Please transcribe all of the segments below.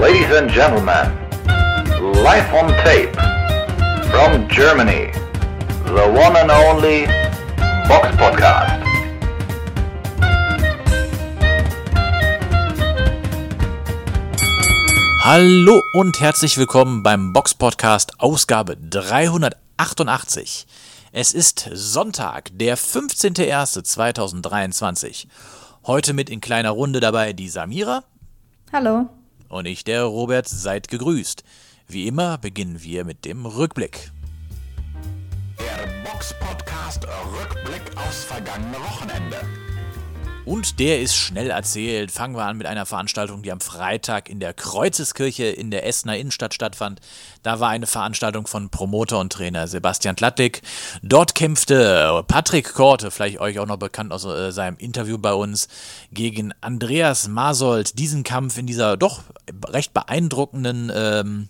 Ladies and gentlemen, live on tape from Germany, the one and only Box Podcast. Hallo und herzlich willkommen beim Box Podcast Ausgabe 388. Es ist Sonntag, der 15.01.2023. Heute mit in kleiner Runde dabei die Samira. Hallo. Und ich, der Robert, seid gegrüßt. Wie immer beginnen wir mit dem Rückblick. Der Box Podcast Rückblick aufs vergangene Wochenende. Und der ist schnell erzählt. Fangen wir an mit einer Veranstaltung, die am Freitag in der Kreuzeskirche in der Essener Innenstadt stattfand. Da war eine Veranstaltung von Promoter und Trainer Sebastian Tlattik. Dort kämpfte Patrick Korte, vielleicht euch auch noch bekannt aus äh, seinem Interview bei uns, gegen Andreas Masold. Diesen Kampf in dieser doch recht beeindruckenden ähm,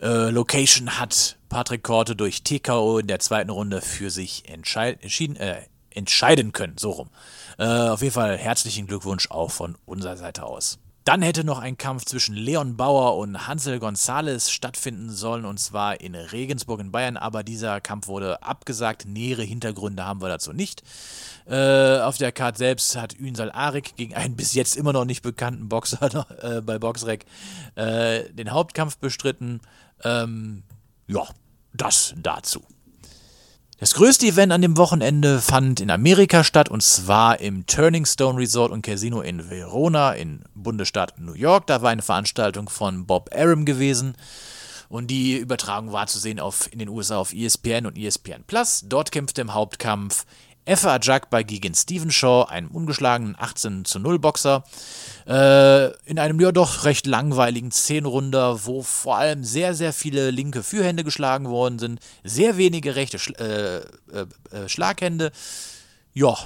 äh, Location hat Patrick Korte durch TKO in der zweiten Runde für sich entschieden, äh, entscheiden können. So rum. Äh, auf jeden Fall herzlichen Glückwunsch auch von unserer Seite aus. Dann hätte noch ein Kampf zwischen Leon Bauer und Hansel Gonzales stattfinden sollen, und zwar in Regensburg in Bayern, aber dieser Kampf wurde abgesagt. Nähere Hintergründe haben wir dazu nicht. Äh, auf der Karte selbst hat Ünsal Arik gegen einen bis jetzt immer noch nicht bekannten Boxer äh, bei Boxrec äh, den Hauptkampf bestritten. Ähm, ja, das dazu. Das größte Event an dem Wochenende fand in Amerika statt und zwar im Turning Stone Resort und Casino in Verona in Bundesstaat New York. Da war eine Veranstaltung von Bob Arum gewesen und die Übertragung war zu sehen auf, in den USA auf ESPN und ESPN Plus. Dort kämpfte im Hauptkampf Effa Ajagba gegen Steven Shaw, einem ungeschlagenen 18 zu 0 Boxer, äh, in einem ja doch recht langweiligen Zehnrunder, wo vor allem sehr, sehr viele linke Führhände geschlagen worden sind, sehr wenige rechte Sch äh, äh, äh, Schlaghände. Ja,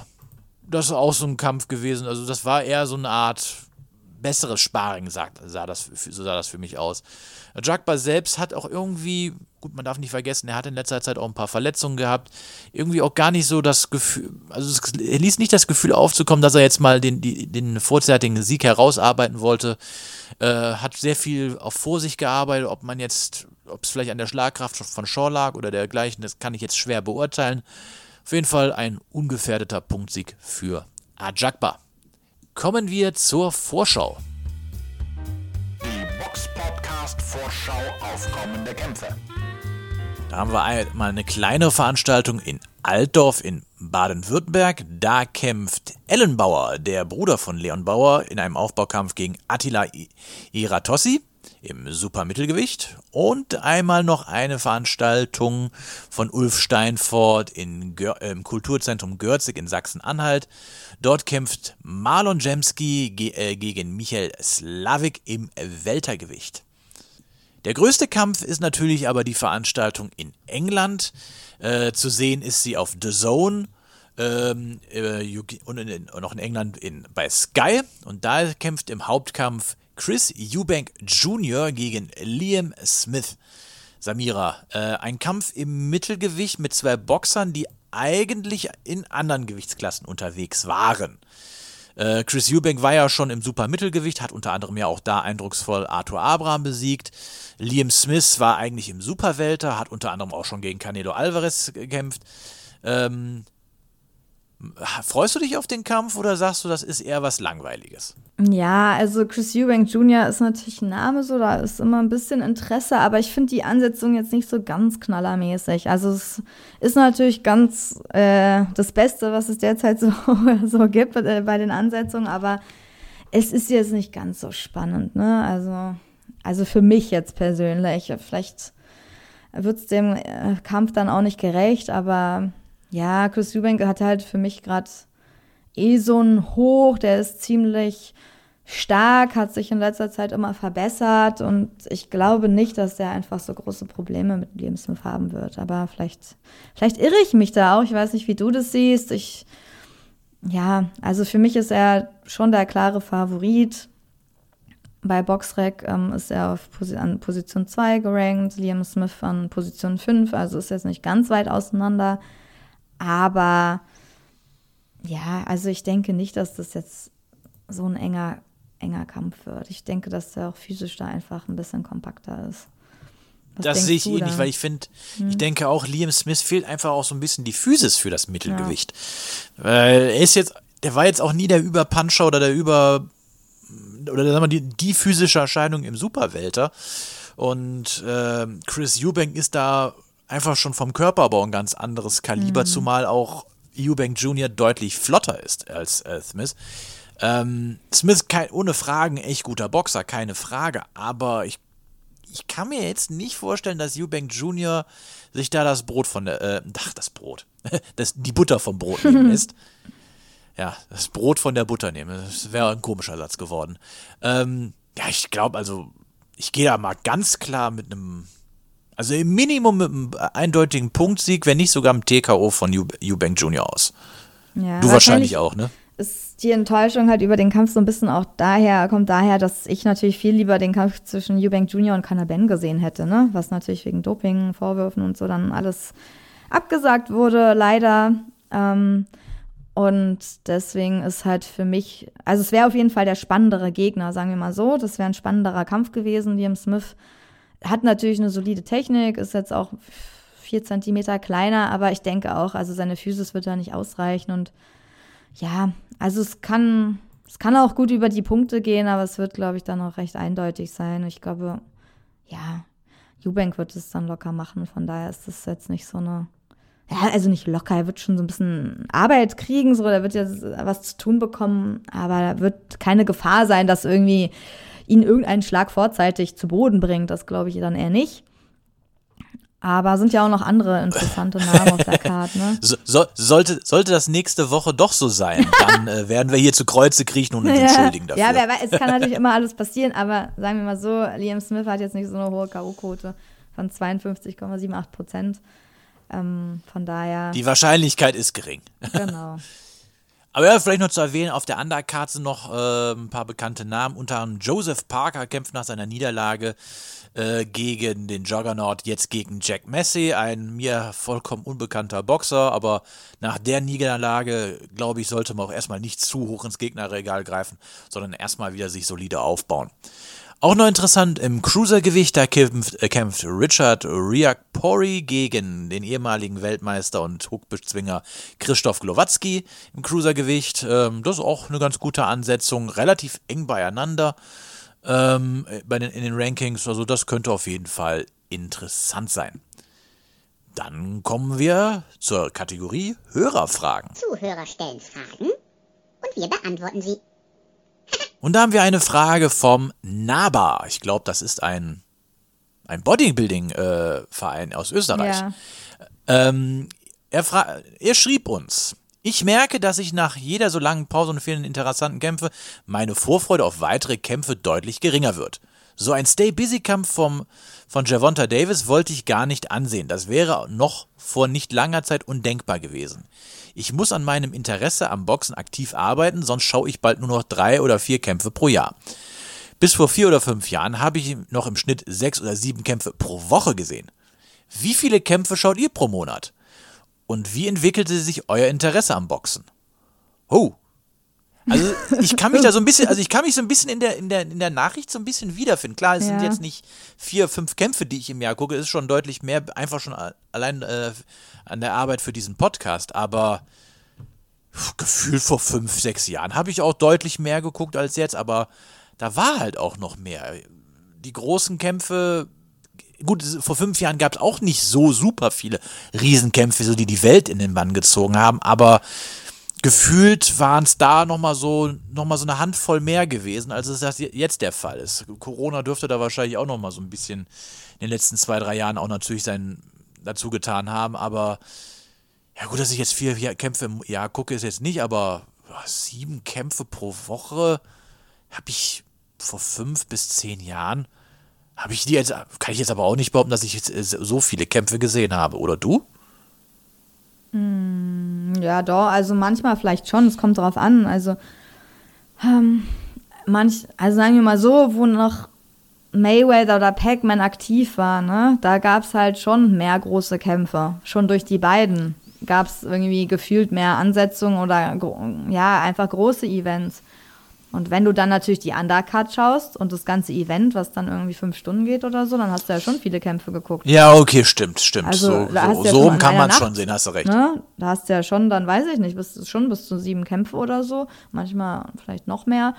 das ist auch so ein Kampf gewesen. Also das war eher so eine Art besseres Sparring, sagt, sah das, so sah das für mich aus. Jagba selbst hat auch irgendwie, gut, man darf nicht vergessen, er hat in letzter Zeit auch ein paar Verletzungen gehabt, irgendwie auch gar nicht so das Gefühl, also er ließ nicht das Gefühl aufzukommen, dass er jetzt mal den, die, den vorzeitigen Sieg herausarbeiten wollte. Äh, hat sehr viel auf Vorsicht gearbeitet, ob man jetzt, ob es vielleicht an der Schlagkraft von Shaw lag oder dergleichen, das kann ich jetzt schwer beurteilen. Auf jeden Fall ein ungefährdeter Punktsieg für Ajakba. Kommen wir zur Vorschau. Die Box Podcast Vorschau auf kommende Kämpfe. Da haben wir mal eine kleine Veranstaltung in Altdorf in Baden-Württemberg. Da kämpft Ellen Bauer, der Bruder von Leon Bauer, in einem Aufbaukampf gegen Attila Iratossi im Supermittelgewicht und einmal noch eine Veranstaltung von Ulf Steinfort in Gör im Kulturzentrum Görzig in Sachsen-Anhalt. Dort kämpft Marlon Jemski ge äh, gegen Michael Slavik im Weltergewicht. Der größte Kampf ist natürlich aber die Veranstaltung in England. Äh, zu sehen ist sie auf The Zone ähm, äh, und in, noch in England in, bei Sky. Und da kämpft im Hauptkampf Chris Eubank Jr. gegen Liam Smith. Samira, äh, ein Kampf im Mittelgewicht mit zwei Boxern, die eigentlich in anderen Gewichtsklassen unterwegs waren. Äh, Chris Eubank war ja schon im Supermittelgewicht, hat unter anderem ja auch da eindrucksvoll Arthur Abraham besiegt. Liam Smith war eigentlich im Superwelter, hat unter anderem auch schon gegen Canelo Alvarez gekämpft. Ähm, freust du dich auf den Kampf oder sagst du, das ist eher was Langweiliges? Ja, also Chris Eubank Jr. ist natürlich ein Name, so da ist immer ein bisschen Interesse, aber ich finde die Ansetzung jetzt nicht so ganz knallermäßig. Also es ist natürlich ganz äh, das Beste, was es derzeit so, so gibt äh, bei den Ansetzungen, aber es ist jetzt nicht ganz so spannend, ne? Also, also für mich jetzt persönlich. Vielleicht wird es dem äh, Kampf dann auch nicht gerecht, aber ja, Chris Eubank hat halt für mich gerade eh so einen Hoch, der ist ziemlich stark, hat sich in letzter Zeit immer verbessert und ich glaube nicht, dass der einfach so große Probleme mit Liam Smith haben wird. Aber vielleicht, vielleicht irre ich mich da auch. Ich weiß nicht, wie du das siehst. Ich, ja, also für mich ist er schon der klare Favorit. Bei Boxrec ähm, ist er auf Posi an Position 2 gerankt, Liam Smith an Position 5, also ist jetzt nicht ganz weit auseinander. Aber ja, also ich denke nicht, dass das jetzt so ein enger enger Kampf wird. Ich denke, dass der auch physisch da einfach ein bisschen kompakter ist. Was das sehe ich ähnlich, da? weil ich finde, ich denke auch, Liam Smith fehlt einfach auch so ein bisschen die Physis für das Mittelgewicht. Weil er ist jetzt, der war jetzt auch nie der Überpuncher oder der Über, oder sagen wir die, die physische Erscheinung im Superwelter. Und ähm, Chris Eubank ist da einfach schon vom Körperbau ein ganz anderes Kaliber, zumal auch Eubank Jr. deutlich flotter ist als äh, Smith. Ähm, Smith kein, ohne Fragen echt guter Boxer, keine Frage, aber ich ich kann mir jetzt nicht vorstellen, dass Eubank Jr. sich da das Brot von der, äh, ach, das Brot, das, die Butter vom Brot nehmen lässt. Ja, das Brot von der Butter nehmen. Das wäre ein komischer Satz geworden. Ähm, ja, ich glaube, also, ich gehe da mal ganz klar mit einem, also im Minimum mit einem eindeutigen Punktsieg, wenn nicht sogar mit TKO von Eu- Eubank Jr. aus. Ja, Du wahrscheinlich auch, ne? Ist die Enttäuschung halt über den Kampf so ein bisschen auch daher, kommt daher, dass ich natürlich viel lieber den Kampf zwischen Eubank Jr. und Conor Ben gesehen hätte, ne? Was natürlich wegen Doping, Vorwürfen und so dann alles abgesagt wurde, leider. Ähm, und deswegen ist halt für mich, also es wäre auf jeden Fall der spannendere Gegner, sagen wir mal so. Das wäre ein spannenderer Kampf gewesen. Liam Smith hat natürlich eine solide Technik, ist jetzt auch vier Zentimeter kleiner, aber ich denke auch, also seine Physis wird da nicht ausreichen und ja, also es kann, es kann auch gut über die Punkte gehen, aber es wird, glaube ich, dann auch recht eindeutig sein. Ich glaube, ja, Eubank wird es dann locker machen, von daher ist das jetzt nicht so eine, ja, also nicht locker, er wird schon so ein bisschen Arbeit kriegen, so, er wird jetzt was zu tun bekommen, aber da wird keine Gefahr sein, dass irgendwie ihn irgendein Schlag vorzeitig zu Boden bringt, das glaube ich dann eher nicht. Aber sind ja auch noch andere interessante Namen auf der Karte, ne? So, so, sollte, sollte das nächste Woche doch so sein, dann äh, werden wir hier zu Kreuze kriechen und uns entschuldigen dafür. Ja, wer weiß, es kann natürlich immer alles passieren, aber sagen wir mal so, Liam Smith hat jetzt nicht so eine hohe K.O.-Quote von 52,78 Prozent. Ähm, von daher, Die Wahrscheinlichkeit ist gering. genau. Aber ja, vielleicht noch zu erwähnen, auf der Undercard sind noch äh, ein paar bekannte Namen. Unter anderem Joseph Parker kämpft nach seiner Niederlage äh, gegen den Juggernaut, jetzt gegen Jack Massey, ein mir vollkommen unbekannter Boxer. Aber nach der Niederlage, glaube ich, sollte man auch erstmal nicht zu hoch ins Gegnerregal greifen, sondern erstmal wieder sich solide aufbauen. Auch noch interessant, im Cruisergewicht, da kämpft, äh, kämpft Richard Riakpori gegen den ehemaligen Weltmeister und Hookbezwinger Christoph Glowatzki im Cruisergewicht. Ähm, das ist auch eine ganz gute Ansetzung, relativ eng beieinander ähm, bei den, in den Rankings. Also das könnte auf jeden Fall interessant sein. Dann kommen wir zur Kategorie Hörerfragen. Zuhörer stellen Fragen und wir beantworten sie. Und da haben wir eine Frage vom Naba. Ich glaube, das ist ein, ein Bodybuilding-Verein aus Österreich. Ja. Ähm, er, er schrieb uns, ich merke, dass ich nach jeder so langen Pause und vielen interessanten Kämpfe meine Vorfreude auf weitere Kämpfe deutlich geringer wird. So ein Stay-Busy-Kampf vom, von Javonta Davis wollte ich gar nicht ansehen. Das wäre noch vor nicht langer Zeit undenkbar gewesen. Ich muss an meinem Interesse am Boxen aktiv arbeiten, sonst schaue ich bald nur noch drei oder vier Kämpfe pro Jahr. Bis vor vier oder fünf Jahren habe ich noch im Schnitt sechs oder sieben Kämpfe pro Woche gesehen. Wie viele Kämpfe schaut ihr pro Monat? Und wie entwickelte sich euer Interesse am Boxen? Oh. Also ich kann mich da so ein bisschen, also ich kann mich so ein bisschen in der, in der, in der Nachricht so ein bisschen wiederfinden. Klar, es sind Ja. jetzt nicht vier, fünf Kämpfe, die ich im Jahr gucke, es ist schon deutlich mehr, einfach schon allein äh, an der Arbeit für diesen Podcast, aber gefühlt vor fünf, sechs Jahren habe ich auch deutlich mehr geguckt als jetzt, aber da war halt auch noch mehr. Die großen Kämpfe, gut, vor fünf Jahren gab es auch nicht so super viele Riesenkämpfe, so die die Welt in den Bann gezogen haben, aber gefühlt waren es da nochmal so, noch so eine Handvoll mehr gewesen, als es jetzt der Fall ist. Corona dürfte da wahrscheinlich auch nochmal so ein bisschen in den letzten zwei, drei Jahren auch natürlich sein dazu getan haben, aber ja gut, dass ich jetzt vier Kämpfe im Jahr gucke, ist jetzt nicht, aber ja, sieben Kämpfe pro Woche habe ich vor fünf bis zehn Jahren, habe ich die jetzt, kann ich jetzt aber auch nicht behaupten, dass ich jetzt äh, so viele Kämpfe gesehen habe, oder du? Ja, doch, also manchmal vielleicht schon, es kommt drauf an. Also, ähm, manch, also sagen wir mal so, wo noch Mayweather oder Pac-Man aktiv war, ne, da gab es halt schon mehr große Kämpfe. Schon durch die beiden gab es irgendwie gefühlt mehr Ansetzungen oder ja, einfach große Events. Und wenn du dann natürlich die Undercard schaust und das ganze Event, was dann irgendwie fünf Stunden geht oder so, dann hast du ja schon viele Kämpfe geguckt. Ja, okay, stimmt, stimmt. Also, so ja so rum kann man einer schon sehen, hast du recht. Ne? Da hast du ja schon, dann weiß ich nicht, bis, schon bis zu sieben Kämpfe oder so, manchmal vielleicht noch mehr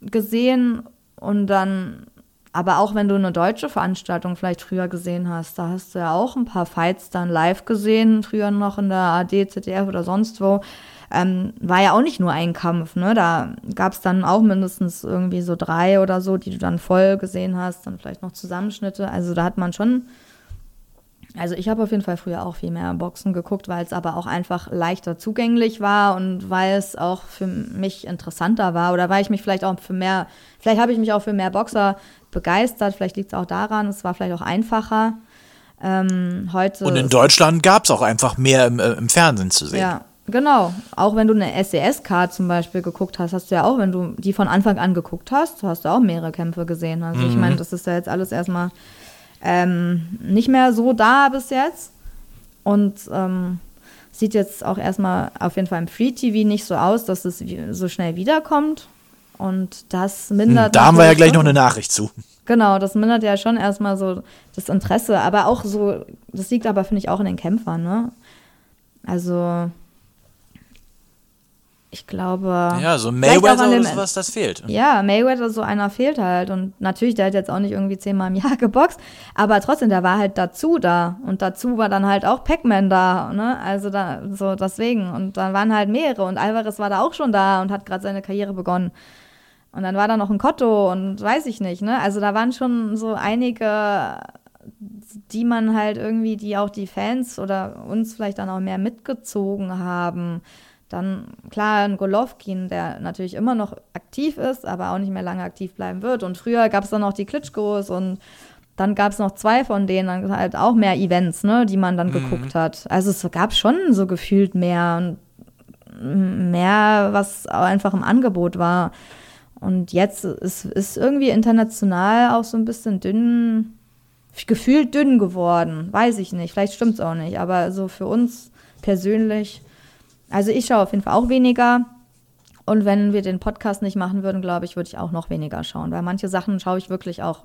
gesehen. Und dann, aber auch wenn du eine deutsche Veranstaltung vielleicht früher gesehen hast, da hast du ja auch ein paar Fights dann live gesehen, früher noch in der AD, ZDF oder sonst wo. Ähm, war ja auch nicht nur ein Kampf, ne? Da gab es dann auch mindestens irgendwie so drei oder so, die du dann voll gesehen hast, dann vielleicht noch Zusammenschnitte. Also da hat man schon also ich habe auf jeden Fall früher auch viel mehr Boxen geguckt, weil es aber auch einfach leichter zugänglich war und weil es auch für mich interessanter war oder weil ich mich vielleicht auch für mehr, vielleicht habe ich mich auch für mehr Boxer begeistert, vielleicht liegt es auch daran, es war vielleicht auch einfacher. Ähm, heute Und in Deutschland gab es auch einfach mehr im, äh, im Fernsehen zu sehen. ja, genau. Auch wenn du eine SES-Card zum Beispiel geguckt hast, hast du ja auch, wenn du die von Anfang an geguckt hast, hast du auch mehrere Kämpfe gesehen. Also ich meine, das ist ja jetzt alles erstmal ähm, nicht mehr so da bis jetzt. Und ähm, sieht jetzt auch erstmal auf jeden Fall im Free TV nicht so aus, dass es so schnell wiederkommt. Und das mindert. Da haben wir ja gleich noch eine Nachricht zu. Genau, das mindert ja schon erstmal so das Interesse, aber auch so, das liegt aber, finde ich, auch in den Kämpfern, ne? Also, ich glaube. Ja, so Mayweather dem- oder sowas, das fehlt. Ja, Mayweather, so einer fehlt halt. Und natürlich, der hat jetzt auch nicht irgendwie zehnmal im Jahr geboxt, aber trotzdem, der war halt dazu da. Und dazu war dann halt auch Pac-Man da, ne? Also da, so deswegen. Und dann waren halt mehrere. Und Alvarez war da auch schon da und hat gerade seine Karriere begonnen. Und dann war da noch ein Kotto und weiß ich nicht, ne? Also da waren schon so einige, die man halt irgendwie, die auch die Fans oder uns vielleicht dann auch mehr mitgezogen haben. Dann, klar, ein Golovkin, der natürlich immer noch aktiv ist, aber auch nicht mehr lange aktiv bleiben wird. Und früher gab es dann noch die Klitschkos und dann gab es noch zwei von denen, dann halt auch mehr Events, ne, die man dann geguckt hat. Also es gab schon so gefühlt mehr und mehr, was auch einfach im Angebot war. Und jetzt ist, ist irgendwie international auch so ein bisschen dünn, gefühlt dünn geworden. Weiß ich nicht, vielleicht stimmt es auch nicht, aber so für uns persönlich, also ich schaue auf jeden Fall auch weniger. Und wenn wir den Podcast nicht machen würden, glaube ich, würde ich auch noch weniger schauen, weil manche Sachen schaue ich wirklich auch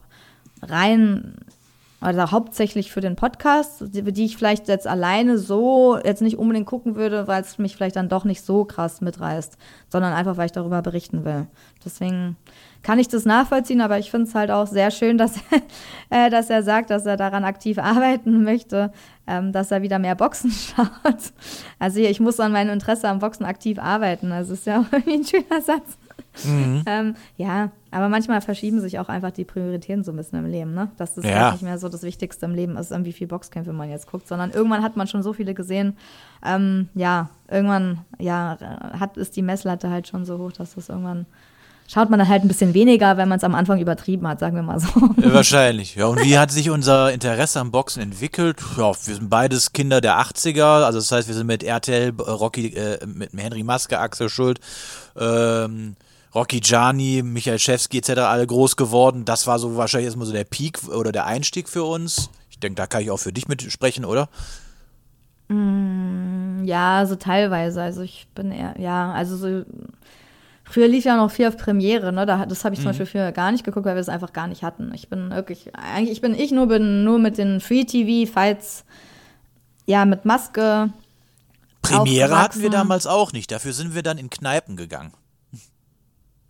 rein, also hauptsächlich für den Podcast, die, ich vielleicht jetzt alleine so jetzt nicht unbedingt gucken würde, weil es mich vielleicht dann doch nicht so krass mitreißt, sondern einfach, weil ich darüber berichten will. Deswegen kann ich das nachvollziehen, aber ich finde es halt auch sehr schön, dass, äh, dass er sagt, dass er daran aktiv arbeiten möchte, ähm, dass er wieder mehr Boxen schaut. Also ich muss an meinem Interesse am Boxen aktiv arbeiten. Also ist ja auch irgendwie ein schöner Satz. Ähm, ja, aber manchmal verschieben sich auch einfach die Prioritäten so ein bisschen im Leben, ne? Dass das Ja. halt nicht mehr so das Wichtigste im Leben ist, wie viele Boxkämpfe man jetzt guckt, sondern irgendwann hat man schon so viele gesehen. Ähm, ja, irgendwann, ja, hat, ist die Messlatte halt schon so hoch, dass das irgendwann schaut man dann halt ein bisschen weniger, wenn man es am Anfang übertrieben hat, sagen wir mal so. Ja, wahrscheinlich. Ja, und wie hat sich unser Interesse am Boxen entwickelt? Ja, wir sind beides Kinder der 80er, also das heißt, wir sind mit RTL, äh, Rocky, äh, mit Henry Maske, Axel Schuld, ähm, Rocky Gianni, Michael Schewski etc. alle groß geworden. Das war so wahrscheinlich erstmal so der Peak oder der Einstieg für uns. Ich denke, da kann ich auch für dich mitsprechen, oder? Ja, so teilweise. Also ich bin eher, ja, also so. Früher lief ja noch viel auf Premiere, ne? Da, das habe ich zum Beispiel früher gar nicht geguckt, weil wir das einfach gar nicht hatten. Ich bin wirklich, eigentlich, ich bin ich nur bin nur mit den Free-TV-Fights, ja, mit Maske. Premiere hatten wir damals auch nicht. Dafür sind wir dann in Kneipen gegangen.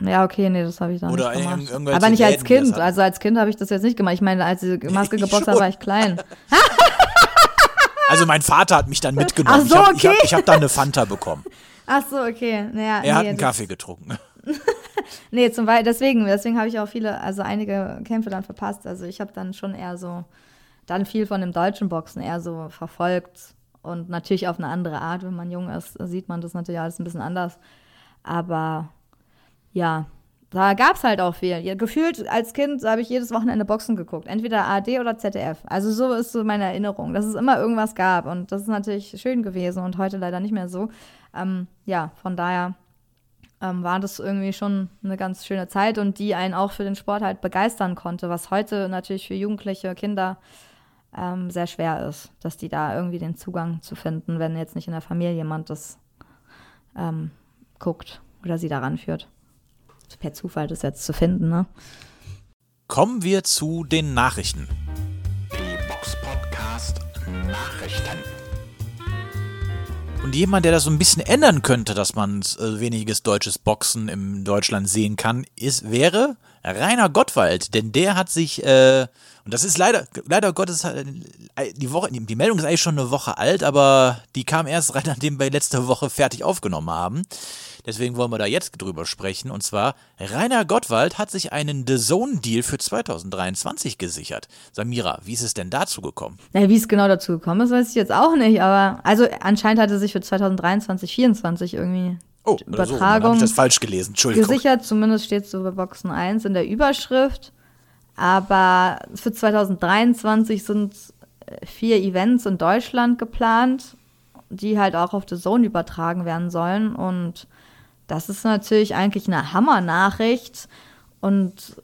Ja, okay, nee, das habe ich dann Oder nicht in- gemacht. irgendwelche Aber nicht als Kind. Also als Kind habe ich das jetzt nicht gemacht. Ich meine, als die Maske geboxt hat, war ich klein. Also mein Vater hat mich dann mitgenommen. Ach so, ich habe hab, okay. hab da eine Fanta bekommen. Ach so, okay. Naja, Er nee, hat einen Kaffee getrunken. Nee, zum Beispiel, deswegen, deswegen habe ich auch viele, also einige Kämpfe dann verpasst. Also ich habe dann schon eher so, dann viel von dem deutschen Boxen eher so verfolgt. Und natürlich auf eine andere Art, wenn man jung ist, sieht man das natürlich alles ein bisschen anders. Aber ja, da gab es halt auch viel. Gefühlt als Kind habe ich jedes Wochenende Boxen geguckt. Entweder ARD oder ZDF. Also so ist so meine Erinnerung, dass es immer irgendwas gab. Und das ist natürlich schön gewesen und heute leider nicht mehr so. Ähm, ja, von daher ähm, war das irgendwie schon eine ganz schöne Zeit und die einen auch für den Sport halt begeistern konnte, was heute natürlich für jugendliche Kinder ähm, sehr schwer ist, dass die da irgendwie den Zugang zu finden, wenn jetzt nicht in der Familie jemand das ähm, guckt oder sie daran führt. per Zufall das jetzt zu finden, ne? Kommen wir zu den Nachrichten. Die Box Podcast Nachrichten. Und jemand, der das so ein bisschen ändern könnte, dass man äh, weniges deutsches Boxen in Deutschland sehen kann, ist, wäre Rainer Gottwald. Denn der hat sich, äh, und das ist leider, leider Gottes, äh, die, Woche, die Meldung ist eigentlich schon eine Woche alt, aber die kam erst rein, nachdem wir letzte Woche fertig aufgenommen haben. Deswegen wollen wir da jetzt drüber sprechen. Und zwar, Rainer Gottwald hat sich einen The Zone-Deal für 2023 gesichert. Samira, wie ist es denn dazu gekommen? Ja, wie es genau dazu gekommen ist, weiß ich jetzt auch nicht. Aber also anscheinend hat er sich für 2023, 2024 irgendwie Oh, oder so, ich das falsch gelesen. Entschuldigung. gesichert. Zumindest steht es so bei Boxen 1 in der Überschrift. Aber für 2023 sind äh, vier Events in Deutschland geplant, die halt auch auf The Zone übertragen werden sollen. Und das ist natürlich eigentlich eine Hammer-Nachricht. Und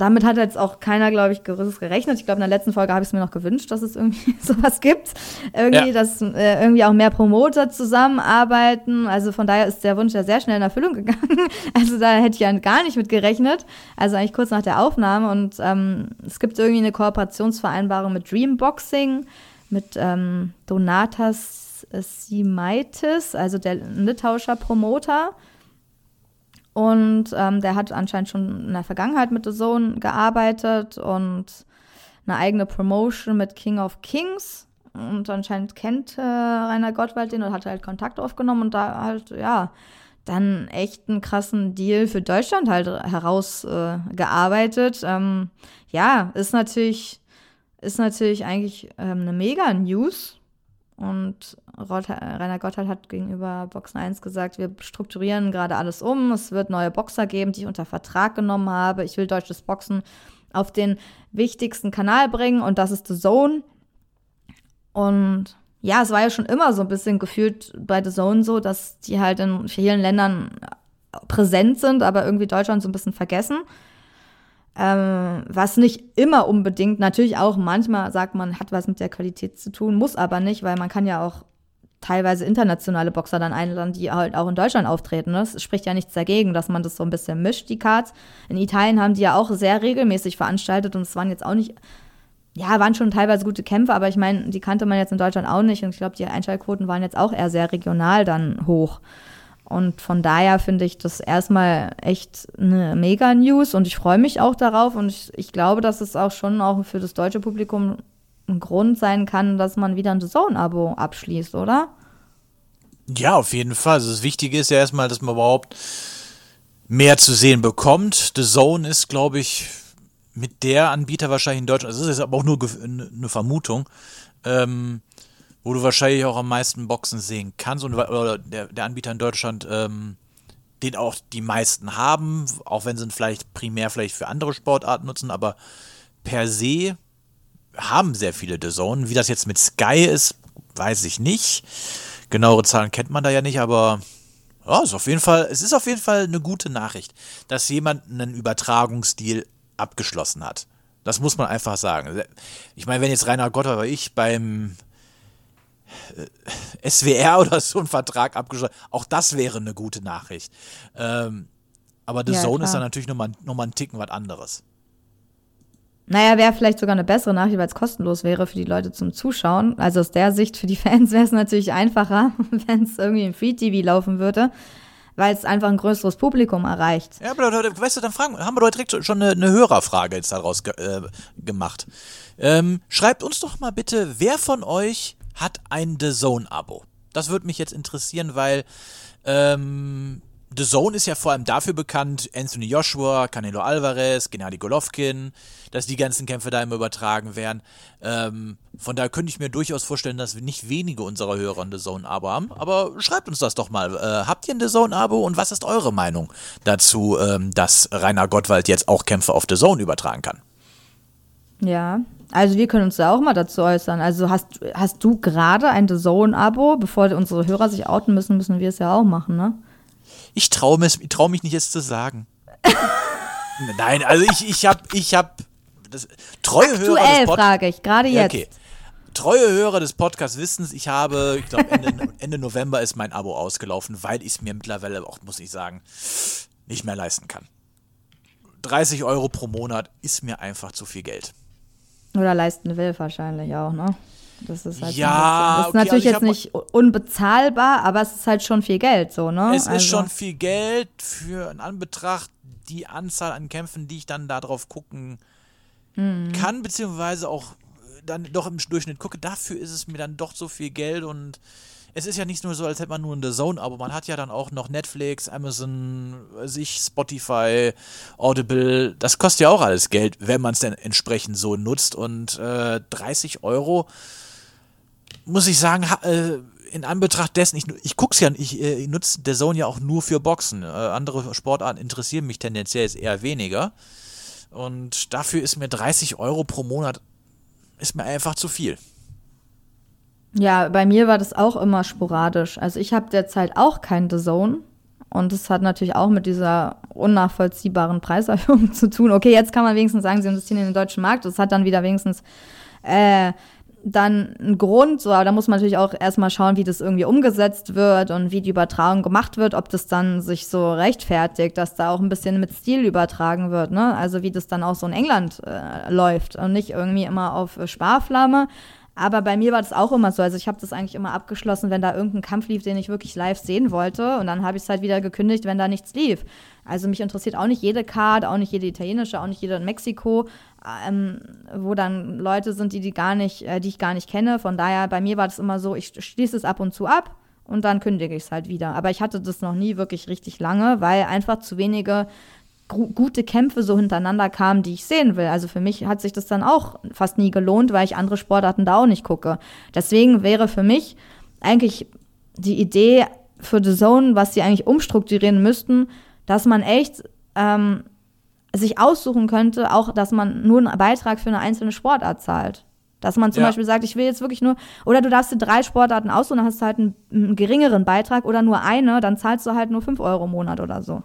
damit hat jetzt auch keiner, glaube ich, gerechnet. Ich glaube, in der letzten Folge habe ich es mir noch gewünscht, dass es irgendwie sowas gibt. Irgendwie, ja. dass äh, irgendwie auch mehr Promoter zusammenarbeiten. Also von daher ist der Wunsch ja sehr schnell in Erfüllung gegangen. Also da hätte ich ja gar nicht mit gerechnet. Also eigentlich kurz nach der Aufnahme. Und ähm, es gibt irgendwie eine Kooperationsvereinbarung mit Dreamboxing, mit ähm, Donatas Simaitis, also der litauischer Promoter. Und ähm, der hat anscheinend schon in der Vergangenheit mit The Zone gearbeitet und eine eigene Promotion mit King of Kings. Und anscheinend kennt äh, Rainer Gottwald den und hat halt Kontakt aufgenommen und da halt, ja, dann echt einen krassen Deal für Deutschland halt herausgearbeitet. Äh, ähm, ja, ist natürlich, ist natürlich eigentlich ähm, eine mega News. Und Rainer Gotthard hat gegenüber Boxen 1 gesagt, wir strukturieren gerade alles um. Es wird neue Boxer geben, die ich unter Vertrag genommen habe. Ich will deutsches Boxen auf den wichtigsten Kanal bringen und das ist The Zone. Und ja, es war ja schon immer so ein bisschen gefühlt bei The Zone so, dass die halt in vielen Ländern präsent sind, aber irgendwie Deutschland so ein bisschen vergessen. Ähm, was nicht immer unbedingt, natürlich auch manchmal sagt man, hat was mit der Qualität zu tun, muss aber nicht, weil man kann ja auch teilweise internationale Boxer dann einladen, die halt auch in Deutschland auftreten. Das ne? spricht ja nichts dagegen, dass man das so ein bisschen mischt, die Cards. In Italien haben die ja auch sehr regelmäßig veranstaltet und es waren jetzt auch nicht, ja, waren schon teilweise gute Kämpfe, aber ich meine, die kannte man jetzt in Deutschland auch nicht und ich glaube, die Einschaltquoten waren jetzt auch eher sehr regional dann hoch. Und von daher finde ich das erstmal echt eine Mega-News und ich freue mich auch darauf und ich, ich glaube, dass es auch schon auch für das deutsche Publikum ein Grund sein kann, dass man wieder ein Zone-Abo abschließt, oder? Ja, auf jeden Fall. Also das Wichtige ist ja erstmal, dass man überhaupt mehr zu sehen bekommt. The Zone ist, glaube ich, mit der Anbieter wahrscheinlich in Deutschland, also das ist aber auch nur eine Vermutung, ähm, wo du wahrscheinlich auch am meisten Boxen sehen kannst und oder der, der Anbieter in Deutschland, ähm, den auch die meisten haben, auch wenn sie ihn vielleicht primär vielleicht für andere Sportarten nutzen, aber per se haben sehr viele The Zone. Wie das jetzt mit Sky ist, weiß ich nicht. Genauere Zahlen kennt man da ja nicht, aber ja, ist auf jeden Fall, es ist auf jeden Fall eine gute Nachricht, dass jemand einen Übertragungsdeal abgeschlossen hat. Das muss man einfach sagen. Ich meine, wenn jetzt Rainer Gott oder ich beim SWR oder so einen Vertrag abgeschlossen. Auch das wäre eine gute Nachricht. Ähm, aber The ja, Zone klar. ist dann natürlich nochmal noch mal ein Ticken was anderes. Naja, wäre vielleicht sogar eine bessere Nachricht, weil es kostenlos wäre für die Leute zum Zuschauen. Also aus der Sicht für die Fans wäre es natürlich einfacher, wenn es irgendwie im Free TV laufen würde, weil es einfach ein größeres Publikum erreicht. Ja, aber weißt du, dann fragen, haben wir doch direkt schon eine, eine Hörerfrage jetzt daraus ge äh, gemacht. Ähm, schreibt uns doch mal bitte, wer von euch hat ein The Zone-Abo? Das würde mich jetzt interessieren, weil ähm, The Zone ist ja vor allem dafür bekannt, Anthony Joshua, Canelo Alvarez, Gennady Golovkin, dass die ganzen Kämpfe da immer übertragen werden. Ähm, von daher könnte ich mir durchaus vorstellen, dass nicht wenige unserer Hörer ein The Zone-Abo haben. Aber schreibt uns das doch mal. Äh, habt ihr ein The Zone-Abo und was ist eure Meinung dazu, ähm, dass Rainer Gottwald jetzt auch Kämpfe auf The Zone übertragen kann? Ja, also wir können uns da auch mal dazu äußern. Also hast, hast du gerade ein The Zone-Abo? Bevor unsere Hörer sich outen müssen, müssen wir es ja auch machen, ne? Ich traue mich, trau mich nicht jetzt zu sagen. Nein, also ich, ich habe, ich habe treue Aktuell Hörer des Pod frage ich, gerade jetzt. Okay. Treue Hörer des Podcasts wissen es, ich habe, ich glaube, Ende, Ende November ist mein Abo ausgelaufen, weil ich es mir mittlerweile auch, muss ich sagen, nicht mehr leisten kann. 30 Euro pro Monat ist mir einfach zu viel Geld. Oder leisten will wahrscheinlich auch, ne? Das ist halt Ja, bisschen, das ist okay, natürlich also jetzt nicht unbezahlbar, aber es ist halt schon viel Geld, so, ne? Es ist Also- schon viel Geld für in Anbetracht die Anzahl an Kämpfen, die ich dann da drauf gucken Mhm. kann, beziehungsweise auch dann doch im Durchschnitt gucke. Dafür ist es mir dann doch so viel Geld und es ist ja nicht nur so, als hätte man nur ein The Zone-Abo. Man hat ja dann auch noch Netflix, Amazon, sich Spotify, Audible. Das kostet ja auch alles Geld, wenn man es denn entsprechend so nutzt. Und äh, 30 Euro muss ich sagen, ha- äh, in Anbetracht dessen, ich, ich guck's ja, ich, äh, ich nutze der Zone ja auch nur für Boxen. Äh, andere Sportarten interessieren mich tendenziell eher weniger. Und dafür ist mir 30 Euro pro Monat ist mir einfach zu viel. Ja, bei mir war das auch immer sporadisch. Also ich habe derzeit auch kein The Zone. Und das hat natürlich auch mit dieser unnachvollziehbaren Preiserhöhung zu tun. Okay, jetzt kann man wenigstens sagen, sie investieren in den deutschen Markt. Das hat dann wieder wenigstens äh, dann einen Grund. So, aber da muss man natürlich auch erstmal schauen, wie das irgendwie umgesetzt wird und wie die Übertragung gemacht wird, ob das dann sich so rechtfertigt, dass da auch ein bisschen mit Stil übertragen wird. Ne? Also wie das dann auch so in England äh, läuft und nicht irgendwie immer auf Sparflamme. Aber bei mir war das auch immer so. Also ich habe das eigentlich immer abgeschlossen, wenn da irgendein Kampf lief, den ich wirklich live sehen wollte. Und dann habe ich es halt wieder gekündigt, wenn da nichts lief. Also mich interessiert auch nicht jede Card, auch nicht jede italienische, auch nicht jede in Mexiko, ähm, wo dann Leute sind, die, die, gar nicht, äh, die ich gar nicht kenne. Von daher, bei mir war das immer so, ich schließe es ab und zu ab und dann kündige ich es halt wieder. Aber ich hatte das noch nie wirklich richtig lange, weil einfach zu wenige gute Kämpfe so hintereinander kamen, die ich sehen will. Also für mich hat sich das dann auch fast nie gelohnt, weil ich andere Sportarten da auch nicht gucke. Deswegen wäre für mich eigentlich die Idee für The Zone, was sie eigentlich umstrukturieren müssten, dass man echt ähm, sich aussuchen könnte, auch, dass man nur einen Beitrag für eine einzelne Sportart zahlt. Dass man zum Ja. Beispiel sagt, ich will jetzt wirklich nur, oder du darfst dir drei Sportarten aussuchen, dann hast du halt einen, einen geringeren Beitrag oder nur eine, dann zahlst du halt nur fünf Euro im Monat oder so.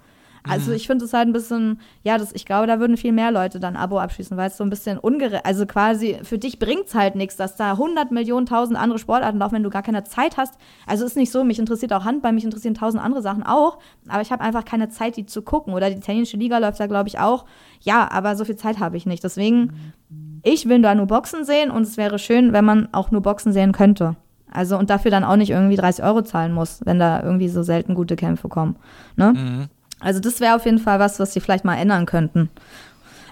Also ich finde es halt ein bisschen, ja, das, ich glaube, da würden viel mehr Leute dann ein Abo abschließen, weil es so ein bisschen ungerecht, also quasi für dich bringt es halt nichts, dass da 100 Millionen, tausend andere Sportarten laufen, wenn du gar keine Zeit hast. Also ist nicht so, mich interessiert auch Handball, mich interessieren tausend andere Sachen auch, aber ich habe einfach keine Zeit, die zu gucken. Oder die italienische Liga läuft da, glaube ich, auch. Ja, aber so viel Zeit habe ich nicht. Deswegen, ich will da nur Boxen sehen und es wäre schön, wenn man auch nur Boxen sehen könnte. Also und dafür dann auch nicht irgendwie 30 Euro zahlen muss, wenn da irgendwie so selten gute Kämpfe kommen. Ne? Also das wäre auf jeden Fall was, was sie vielleicht mal ändern könnten.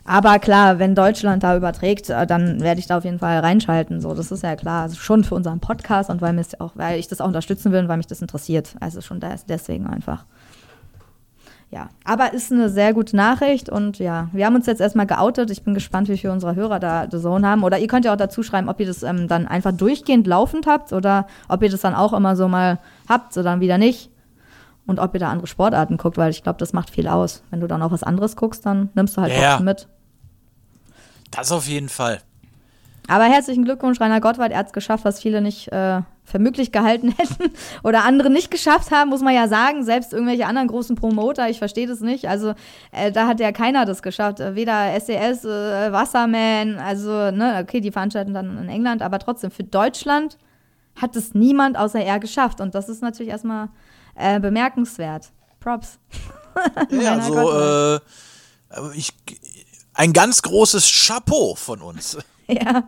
Aber klar, wenn Deutschland da überträgt, äh, dann werde ich da auf jeden Fall reinschalten. So, das ist ja klar. Also schon für unseren Podcast und weil, auch, weil ich das auch unterstützen will und weil mich das interessiert. Also schon des- deswegen einfach. Ja, aber ist eine sehr gute Nachricht und ja, wir haben uns jetzt erstmal geoutet. Ich bin gespannt, wie viele unserer Hörer da The Zone haben. Oder ihr könnt ja auch dazu schreiben, ob ihr das ähm, dann einfach durchgehend laufend habt oder ob ihr das dann auch immer so mal habt oder dann wieder nicht. Und ob ihr da andere Sportarten guckt, weil ich glaube, das macht viel aus. Wenn du dann auch was anderes guckst, dann nimmst du halt Ja. Boxen mit. Das auf jeden Fall. Aber herzlichen Glückwunsch, Rainer Gottwald. Er hat es geschafft, was viele nicht äh, für möglich gehalten hätten oder andere nicht geschafft haben, muss man ja sagen. Selbst irgendwelche anderen großen Promoter, ich verstehe das nicht. Also äh, da hat ja keiner das geschafft. Äh, Weder SES, äh, Wasserman, also, ne, okay, die veranstalten dann in England, aber trotzdem, für Deutschland hat es niemand außer er geschafft. Und das ist natürlich erstmal äh, bemerkenswert. Props. Ja, so, äh, ich, ein ganz großes Chapeau von uns. ja.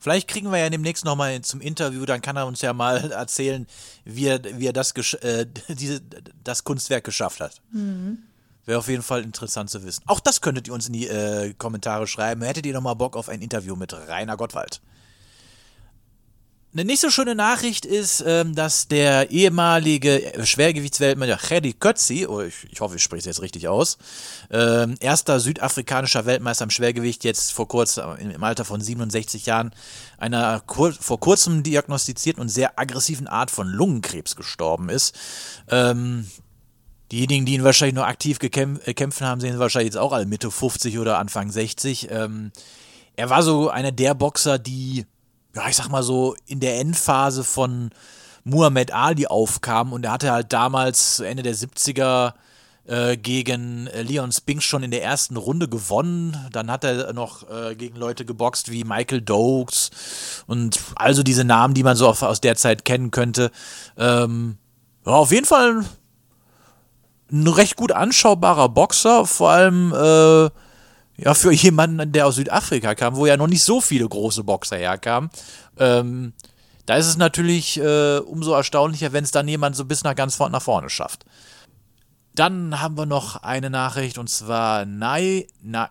Vielleicht kriegen wir ja demnächst nochmal zum Interview, dann kann er uns ja mal erzählen, wie er, wie er das, äh, diese, das Kunstwerk geschafft hat. Wäre auf jeden Fall interessant zu wissen. Auch das könntet ihr uns in die äh, Kommentare schreiben. Hättet ihr nochmal Bock auf ein Interview mit Rainer Gottwald? Eine nicht so schöne Nachricht ist, ähm, dass der ehemalige Schwergewichtsweltmeister Hedi Kötzi, oh, ich, hoffe, ich spreche es jetzt richtig aus, ähm, erster südafrikanischer Weltmeister im Schwergewicht, jetzt vor kurzem im Alter von 67 Jahren, einer vor kurzem diagnostizierten und sehr aggressiven Art von Lungenkrebs gestorben ist. Ähm, Diejenigen, die ihn wahrscheinlich noch aktiv gekämpft äh, haben, sehen wahrscheinlich jetzt auch alle Mitte 50 oder Anfang 60. Ähm, er war so einer der Boxer, die, ja, ich sag mal so, in der Endphase von Muhammad Ali aufkam und er hatte halt damals Ende der 70er äh, gegen äh, Leon Spinks schon in der ersten Runde gewonnen. Dann hat er noch äh, gegen Leute geboxt wie Michael Dokes und also diese Namen, die man so auf, aus der Zeit kennen könnte. Ähm, ja, auf jeden Fall ein recht gut anschaubarer Boxer, vor allem äh, ja für jemanden, der aus Südafrika kam, wo ja noch nicht so viele große Boxer herkamen. Ähm, da ist es natürlich äh, umso erstaunlicher, wenn es dann jemand so bis nach ganz vorne nach vorne schafft. Dann haben wir noch eine Nachricht und zwar Nai, Na,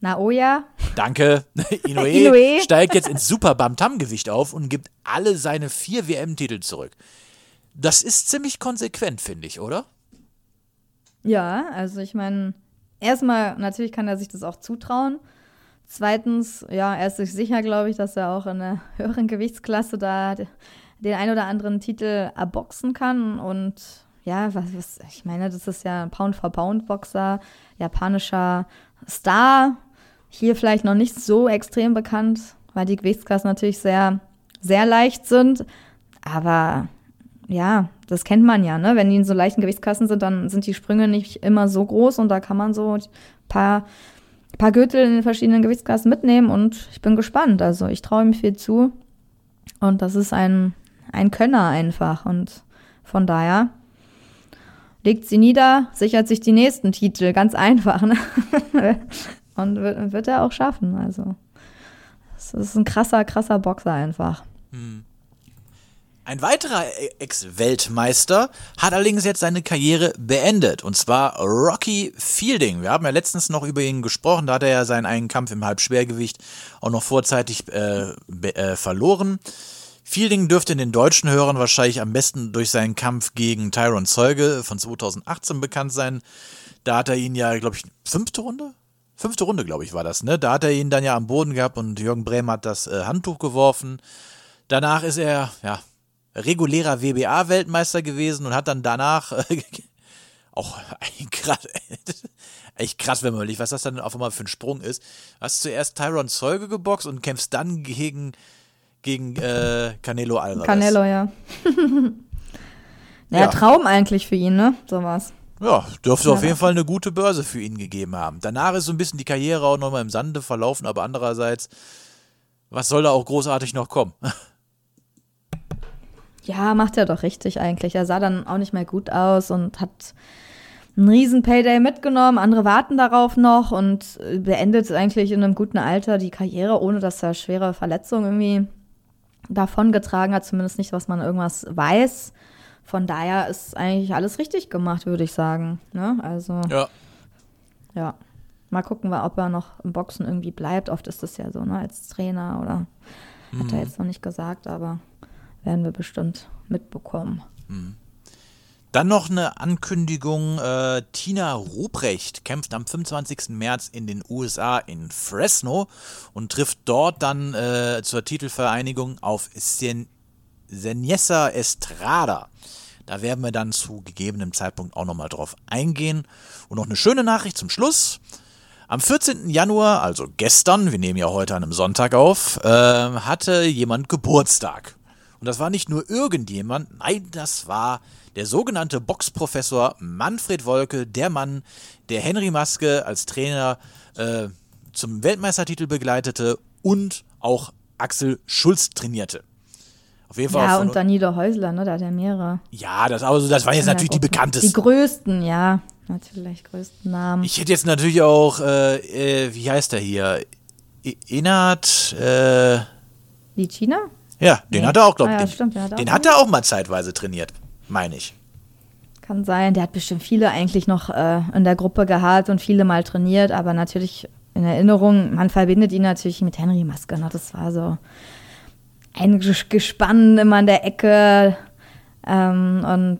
Naoya, danke, Inoue, Inoue. steigt jetzt ins Super Bantam-Gewicht auf und gibt alle seine vier WM-Titel zurück. Das ist ziemlich konsequent, finde ich, oder? Ja, also ich meine, erstmal, natürlich kann er sich das auch zutrauen. Zweitens, ja, er ist sich sicher, glaube ich, dass er auch in einer höheren Gewichtsklasse da de- den ein oder anderen Titel erboxen kann. Und ja, was, was, ich meine, das ist ja ein Pound-for-Pound-Boxer, japanischer Star. Hier vielleicht noch nicht so extrem bekannt, weil die Gewichtsklassen natürlich sehr, sehr leicht sind. Aber ja, das kennt man ja, ne? Wenn die in so leichten Gewichtsklassen sind, dann sind die Sprünge nicht immer so groß und da kann man so ein paar, paar Gürtel in den verschiedenen Gewichtsklassen mitnehmen und ich bin gespannt. Also ich traue ihm viel zu und das ist ein, ein Könner einfach und von daher legt sie nieder, sichert sich die nächsten Titel, ganz einfach, ne? Und wird, wird er auch schaffen, also. Das ist ein krasser, krasser Boxer einfach. Ein weiterer Ex-Weltmeister hat allerdings jetzt seine Karriere beendet. Und zwar Rocky Fielding. Wir haben ja letztens noch über ihn gesprochen. Da hat er ja seinen einen Kampf im Halbschwergewicht auch noch vorzeitig äh, äh, verloren. Fielding dürfte den deutschen Hörern wahrscheinlich am besten durch seinen Kampf gegen Tyron Zeuge von 2018 bekannt sein. Da hat er ihn ja, glaube ich, fünfte Runde? Fünfte Runde, glaube ich, war das, ne? Da hat er ihn dann ja am Boden gehabt und Jürgen Brehm hat das äh, Handtuch geworfen. Danach ist er, ja, regulärer WBA-Weltmeister gewesen und hat dann danach äh, auch ein krass, echt krass, wenn man überlegt, was das dann auf einmal für ein Sprung ist. Hast zuerst Tyron Zeuge geboxt und kämpfst dann gegen, gegen äh, Canelo Alvarez. Canelo, ja. naja, Ja. Traum eigentlich für ihn, ne? Sowas. Ja, dürfte auf Ja. jeden Fall eine gute Börse für ihn gegeben haben. Danach ist so ein bisschen die Karriere auch nochmal im Sande verlaufen, aber andererseits, was soll da auch großartig noch kommen? Ja, macht er doch richtig eigentlich. Er sah dann auch nicht mehr gut aus und hat einen riesen Payday mitgenommen. Andere warten darauf noch und äh, beendet eigentlich in einem guten Alter die Karriere, ohne dass er schwere Verletzungen irgendwie davongetragen hat. Zumindest nicht, was man irgendwas weiß. Von daher ist eigentlich alles richtig gemacht, würde ich sagen. Ne? Also, Ja. ja. Mal gucken, wir, ob er noch im Boxen irgendwie bleibt. Oft ist das ja so, ne, als Trainer oder hat er jetzt noch nicht gesagt, aber werden wir bestimmt mitbekommen. Dann noch eine Ankündigung. Äh, Tina Ruprecht kämpft am 25. März in den USA in Fresno und trifft dort dann äh, zur Titelvereinigung auf Sen Senesa Estrada. Da werden wir dann zu gegebenem Zeitpunkt auch nochmal drauf eingehen. Und noch eine schöne Nachricht zum Schluss. Am 14. Januar, also gestern, wir nehmen ja heute an einem Sonntag auf, äh, hatte jemand Geburtstag. Und das war nicht nur irgendjemand, nein, das war der sogenannte Boxprofessor Manfred Wolke, der Mann, der Henry Maske als Trainer äh, zum Weltmeistertitel begleitete und auch Axel Schulz trainierte. Auf jeden Fall Ja, und Danido Häusler, ne? Da hat er mehrere. ja, das, also, das waren jetzt natürlich die Die bekanntesten. größten, ja. Natürlich, größten Namen. Ich hätte jetzt natürlich auch, äh, äh, wie heißt der hier? Inat, äh, Die China? Ja, den Nee. hat er auch, glaube Ah ich. ja, den stimmt, hat er den auch hat er auch mal zeitweise trainiert, meine ich. Kann sein. Der hat bestimmt viele eigentlich noch äh, in der Gruppe gehabt und viele mal trainiert, aber natürlich in Erinnerung, man verbindet ihn natürlich mit Henry Maske. Ne? Das war so ein Ges- Gespann immer an der Ecke. Ähm, und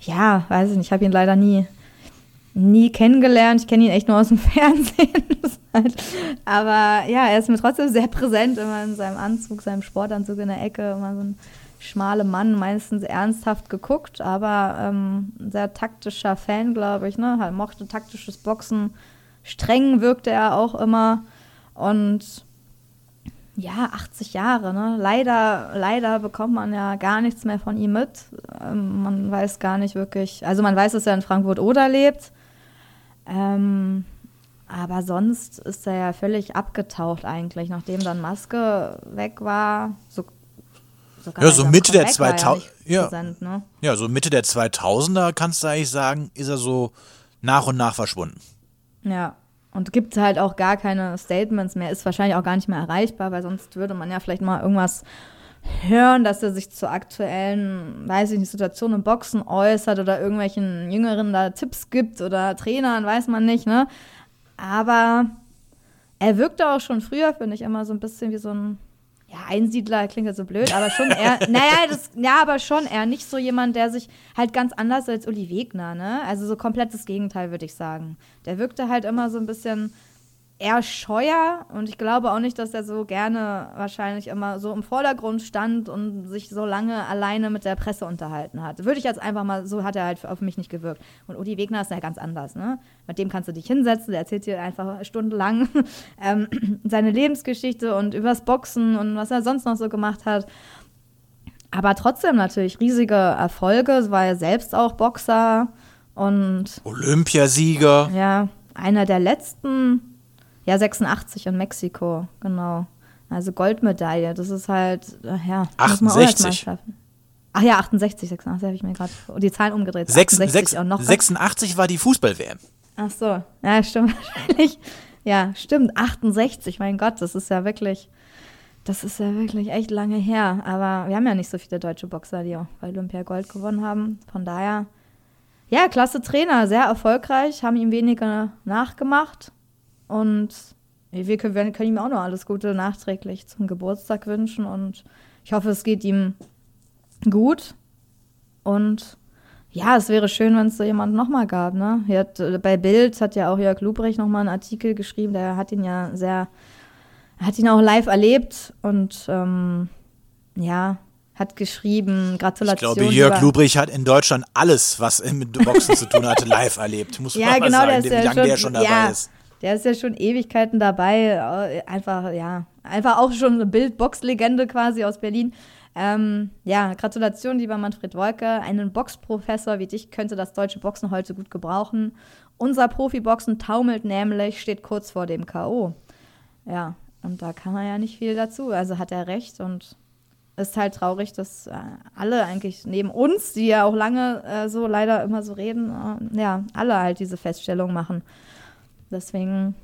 ja, weiß ich nicht, ich habe ihn leider nie, nie kennengelernt. Ich kenne ihn echt nur aus dem Fernsehen. Halt, aber ja, er ist mir trotzdem sehr präsent, immer in seinem Anzug, seinem Sportanzug in der Ecke, immer so ein schmale Mann, meistens ernsthaft geguckt, aber ähm, sehr taktischer Fan, glaube ich, ne? Halt mochte taktisches Boxen. Streng wirkte er auch immer. Und ja, 80 Jahre, ne? Leider, leider bekommt man ja gar nichts mehr von ihm mit. Ähm, man weiß gar nicht wirklich, also man weiß, dass er in Frankfurt-Oder lebt. Ähm, aber sonst ist er ja völlig abgetaucht eigentlich, nachdem dann Maske weg war. So, Ja, so Mitte der Comeback war er 2000 nicht ja. präsent, ne? Ja, so Mitte der 2000er kannst du eigentlich sagen, ist er so nach und nach verschwunden. Ja. Und gibt halt auch gar keine Statements mehr, ist wahrscheinlich auch gar nicht mehr erreichbar, weil sonst würde man ja vielleicht mal irgendwas hören, dass er sich zur aktuellen, weiß ich nicht, Situation im Boxen äußert oder irgendwelchen Jüngeren da Tipps gibt oder Trainern, weiß man nicht, ne? Aber er wirkte auch schon früher, finde ich, immer so ein bisschen wie so ein ja, Einsiedler klingt ja so blöd, aber schon eher, naja, das, ja, aber schon eher nicht so jemand, der sich halt ganz anders als Uli Wegner, ne? Also so komplettes Gegenteil, würde ich sagen. Der wirkte halt immer so ein bisschen eher scheuer und ich glaube auch nicht, dass er so gerne wahrscheinlich immer so im Vordergrund stand und sich so lange alleine mit der Presse unterhalten hat. Würde ich jetzt einfach mal, so hat er halt auf mich nicht gewirkt. Und Uli Wegner ist ja ganz anders, ne? Mit dem kannst du dich hinsetzen, der erzählt dir einfach stundenlang ähm, seine Lebensgeschichte und übers Boxen und was er sonst noch so gemacht hat. Aber trotzdem natürlich riesige Erfolge, war ja selbst auch Boxer und Olympiasieger. ja, einer der letzten, ja, 86 in Mexiko, genau. Also Goldmedaille, das ist halt, äh, ja. muss man auch erst mal 68. schaffen. Ach ja, 68, 86 habe ich mir gerade die Zahlen umgedreht. Sechs, 68 sechs, und noch was. 86 war die Fußball-WM. Ach so, ja, stimmt wahrscheinlich. Ja, stimmt, 68, mein Gott, das ist ja wirklich, das ist ja wirklich echt lange her. Aber wir haben ja nicht so viele deutsche Boxer, die auch bei Olympia Gold gewonnen haben. Von daher, ja, klasse Trainer, sehr erfolgreich, haben ihm weniger nachgemacht. Und wir können, können ihm auch noch alles Gute nachträglich zum Geburtstag wünschen. Und ich hoffe, es geht ihm gut. Und ja, es wäre schön, wenn es so jemanden nochmal gab. Ne? Hat, äh, bei Bild hat ja auch Jörg Lubrecht nochmal einen Artikel geschrieben, der hat ihn ja sehr, hat ihn auch live erlebt und ähm, ja, hat geschrieben, Ich Gratulation. glaube, Jörg Lubrich hat in Deutschland alles, was mit Boxen zu tun hatte, live erlebt. Muss Ja, man mal genau, sagen, der ist wie lange der schon dabei ja, ist. Der ist ja schon Ewigkeiten dabei. äh, Einfach, ja, einfach auch schon eine Bild-Box-Legende quasi aus Berlin. Ähm, ja, Gratulation, lieber Manfred Wolke. Einen Boxprofessor wie dich könnte das deutsche Boxen heute gut gebrauchen. Unser Profiboxen taumelt nämlich, steht kurz vor dem K.O. Ja, und da kann man ja nicht viel dazu. Also hat er recht und ist halt traurig, dass äh, alle eigentlich neben uns, die ja auch lange äh, so leider immer so reden, äh, ja, alle halt diese Feststellung machen. Deswegen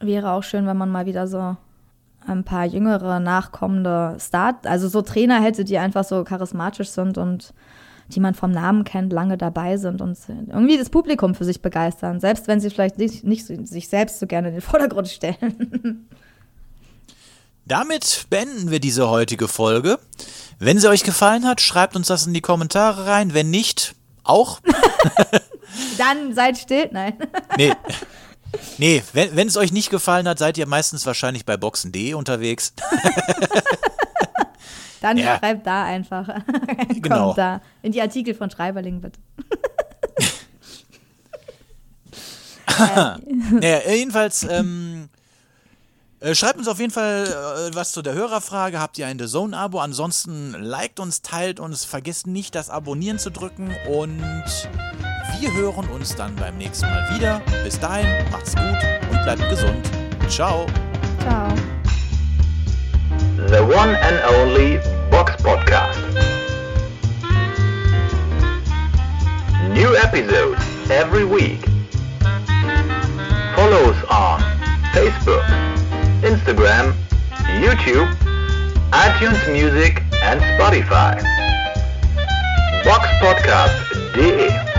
wäre auch schön, wenn man mal wieder so ein paar jüngere, nachkommende Start, also so Trainer hätte, die einfach so charismatisch sind und die man vom Namen kennt, lange dabei sind und irgendwie das Publikum für sich begeistern, selbst wenn sie vielleicht nicht, nicht so- sich selbst so gerne in den Vordergrund stellen. Damit beenden wir diese heutige Folge. Wenn sie euch gefallen hat, schreibt uns das in die Kommentare rein. Wenn nicht, auch. Dann seid still, nein. Nee. Nee, wenn es euch nicht gefallen hat, seid ihr meistens wahrscheinlich bei boxen.de unterwegs. Dann Ja. schreibt da einfach. Genau. Kommt da. In die Artikel von Schreiberling, bitte. Naja, jedenfalls, ähm, äh, schreibt uns auf jeden Fall äh, was zu der Hörerfrage. Habt ihr ein The Zone-Abo? Ansonsten liked uns, teilt uns, vergesst nicht, das Abonnieren zu drücken und wir hören uns dann beim nächsten Mal wieder. Bis dahin, macht's gut und bleibt gesund. Ciao. Ciao. The one and only Box Podcast. New episodes every week. Follow us on Facebook, Instagram, YouTube, iTunes Music and Spotify. Boxpodcast.de